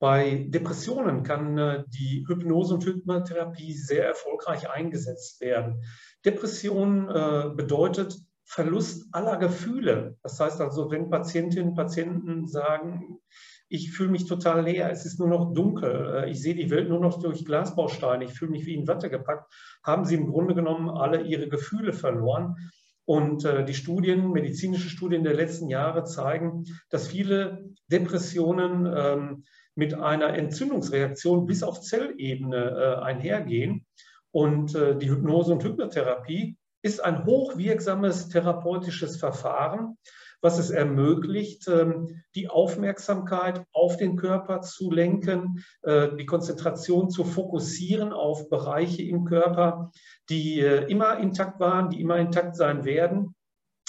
Bei Depressionen kann äh, die Hypnose und Hypnotherapie sehr erfolgreich eingesetzt werden. Depression äh, bedeutet Verlust aller Gefühle. Das heißt also, wenn Patientinnen und Patienten sagen, ich fühle mich total leer, es ist nur noch dunkel, äh, ich sehe die Welt nur noch durch Glasbausteine, ich fühle mich wie in Watte gepackt, haben sie im Grunde genommen alle ihre Gefühle verloren. Und äh, die Studien, medizinische Studien der letzten Jahre zeigen, dass viele Depressionen ähm, mit einer Entzündungsreaktion bis auf Zellebene äh, einhergehen. Und äh, die Hypnose und Hypnotherapie ist ein hochwirksames therapeutisches Verfahren, was es ermöglicht, ähm, die Aufmerksamkeit auf den Körper zu lenken, äh, die Konzentration zu fokussieren auf Bereiche im Körper, die äh, immer intakt waren, die immer intakt sein werden.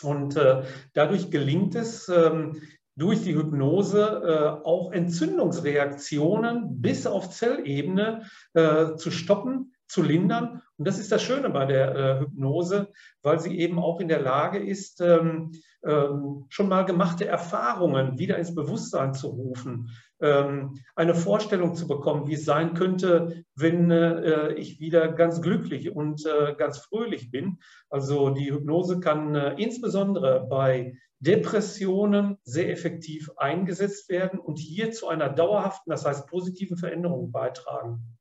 Und äh, dadurch gelingt es, ähm, durch die Hypnose auch Entzündungsreaktionen bis auf Zellebene zu stoppen, zu lindern. Und das ist das Schöne bei der Hypnose, weil sie eben auch in der Lage ist, ähm, ähm, schon mal gemachte Erfahrungen wieder ins Bewusstsein zu rufen, ähm, eine Vorstellung zu bekommen, wie es sein könnte, wenn äh, ich wieder ganz glücklich und äh, ganz fröhlich bin. Also die Hypnose kann äh, insbesondere bei Depressionen sehr effektiv eingesetzt werden und hier zu einer dauerhaften, das heißt positiven Veränderung beitragen.